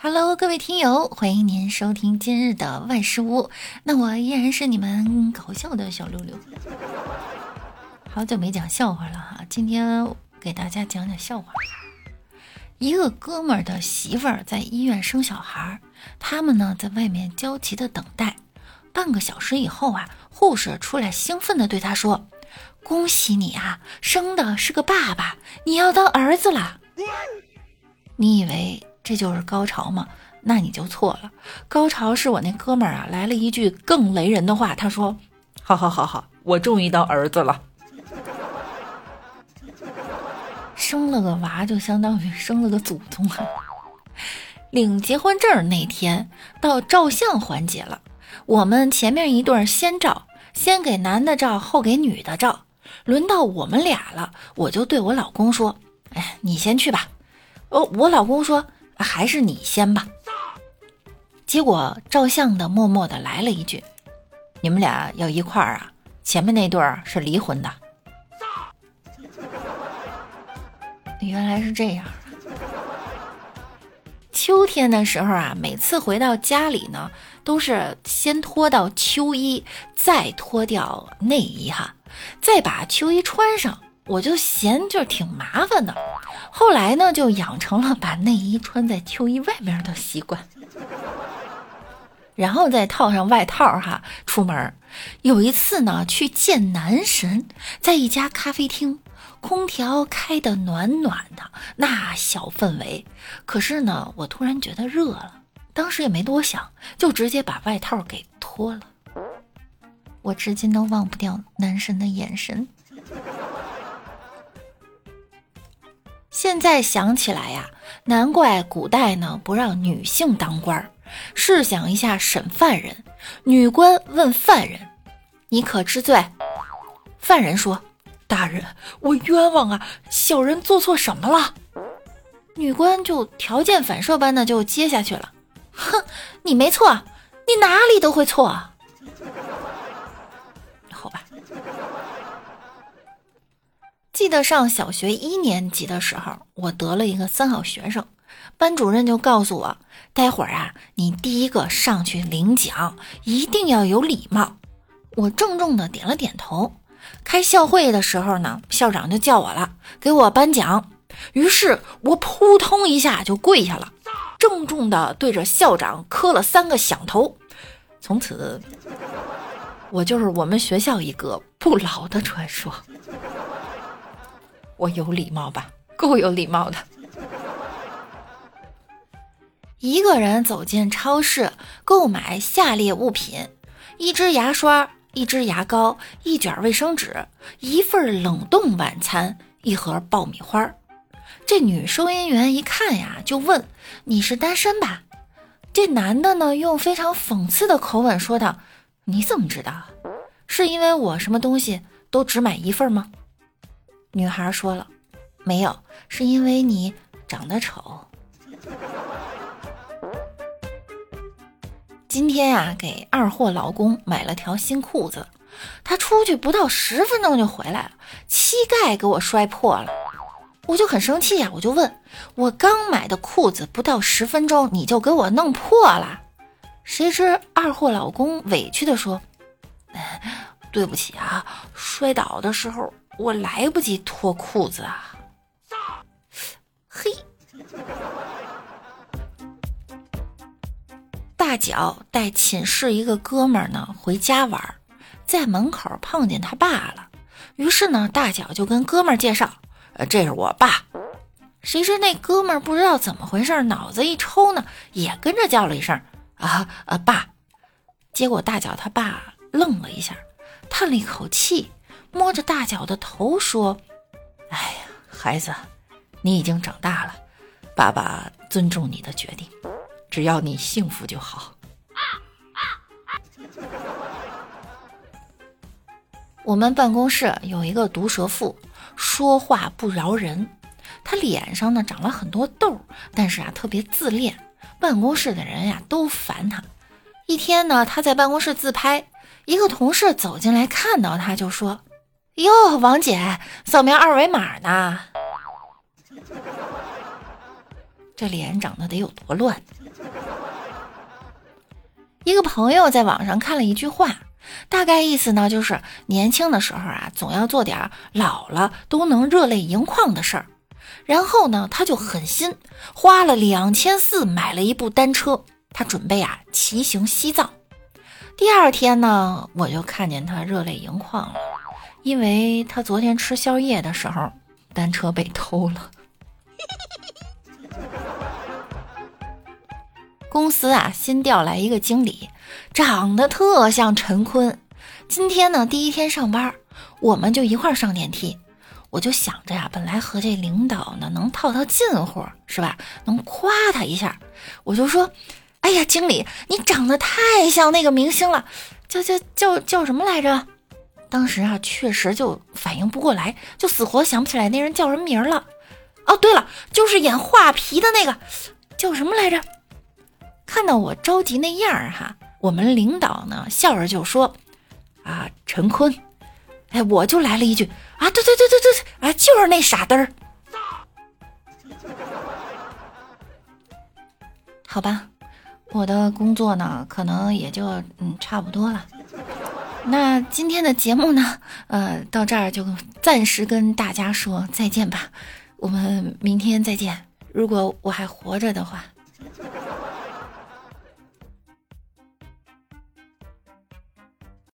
Hello，各位听友，欢迎您收听今日的万事屋。那我依然是你们搞笑的小六六。好久没讲笑话了哈，今天给大家讲讲笑话。一个哥们儿的媳妇儿在医院生小孩，他们呢在外面焦急的等待。半个小时以后啊，护士出来兴奋的对他说：“恭喜你啊，生的是个爸爸，你要当儿子啦！”你以为？这就是高潮吗？那你就错了。高潮是我那哥们儿啊，来了一句更雷人的话。他说：“好好好好，我终于当儿子了。生了个娃，就相当于生了个祖宗啊。”领结婚证那天到照相环节了，我们前面一对先照，先给男的照，后给女的照。轮到我们俩了，我就对我老公说：“哎，你先去吧。”哦，我老公说。还是你先吧。结果照相的默默的来了一句：“你们俩要一块儿啊？前面那对儿是离婚的。”原来是这样。秋天的时候啊，每次回到家里呢，都是先脱到秋衣，再脱掉内衣哈，再把秋衣穿上。我就嫌就是挺麻烦的，后来呢就养成了把内衣穿在秋衣外面的习惯，然后再套上外套哈出门。有一次呢去见男神，在一家咖啡厅，空调开的暖暖的，那小氛围。可是呢我突然觉得热了，当时也没多想，就直接把外套给脱了。我至今都忘不掉男神的眼神。现在想起来呀，难怪古代呢不让女性当官儿。试想一下，审犯人，女官问犯人：“你可知罪？”犯人说：“大人，我冤枉啊！小人做错什么了？”女官就条件反射般的就接下去了：“哼，你没错，你哪里都会错。”记得上小学一年级的时候，我得了一个三好学生，班主任就告诉我，待会儿啊，你第一个上去领奖，一定要有礼貌。我郑重的点了点头。开校会的时候呢，校长就叫我了，给我颁奖。于是我扑通一下就跪下了，郑重的对着校长磕了三个响头。从此，我就是我们学校一个不老的传说。我有礼貌吧，够有礼貌的。一个人走进超市购买下列物品：一支牙刷、一支牙膏、一卷卫生纸、一份冷冻晚餐、一盒爆米花。这女收银员一看呀，就问：“你是单身吧？”这男的呢，用非常讽刺的口吻说道：“你怎么知道？是因为我什么东西都只买一份吗？”女孩说了：“没有，是因为你长得丑。”今天呀，给二货老公买了条新裤子，他出去不到十分钟就回来了，膝盖给我摔破了，我就很生气呀，我就问：“我刚买的裤子不到十分钟你就给我弄破了？”谁知二货老公委屈的说：“对不起啊，摔倒的时候。”我来不及脱裤子啊！嘿，大脚带寝室一个哥们儿呢回家玩，在门口碰见他爸了。于是呢，大脚就跟哥们儿介绍：“呃，这是我爸。”谁知那哥们儿不知道怎么回事，脑子一抽呢，也跟着叫了一声：“啊啊，爸！”结果大脚他爸愣了一下，叹了一口气。摸着大脚的头说：“哎呀，孩子，你已经长大了，爸爸尊重你的决定，只要你幸福就好。”我们办公室有一个毒舌妇，说话不饶人。她脸上呢长了很多痘，但是啊特别自恋，办公室的人呀都烦她。一天呢，她在办公室自拍，一个同事走进来看到她就说。哟，王姐，扫描二维码呢？这脸长得得有多乱？一个朋友在网上看了一句话，大概意思呢就是年轻的时候啊，总要做点老了都能热泪盈眶的事儿。然后呢，他就狠心花了两千四买了一部单车，他准备啊骑行西藏。第二天呢，我就看见他热泪盈眶了，因为他昨天吃宵夜的时候，单车被偷了。公司啊，新调来一个经理，长得特像陈坤。今天呢，第一天上班，我们就一块上电梯。我就想着呀，本来和这领导呢能套套近乎，是吧？能夸他一下，我就说：“哎呀，经理，你长得太像那个明星了，叫叫叫叫什么来着？”当时啊，确实就反应不过来，就死活想不起来那人叫什么名了。哦，对了，就是演画皮的那个，叫什么来着？看到我着急那样儿哈，我们领导呢笑着就说：“啊，陈坤。”哎，我就来了一句啊，对对对对对，啊，就是那傻嘚儿。好吧，我的工作呢，可能也就嗯差不多了。那今天的节目呢，呃，到这儿就暂时跟大家说再见吧。我们明天再见，如果我还活着的话。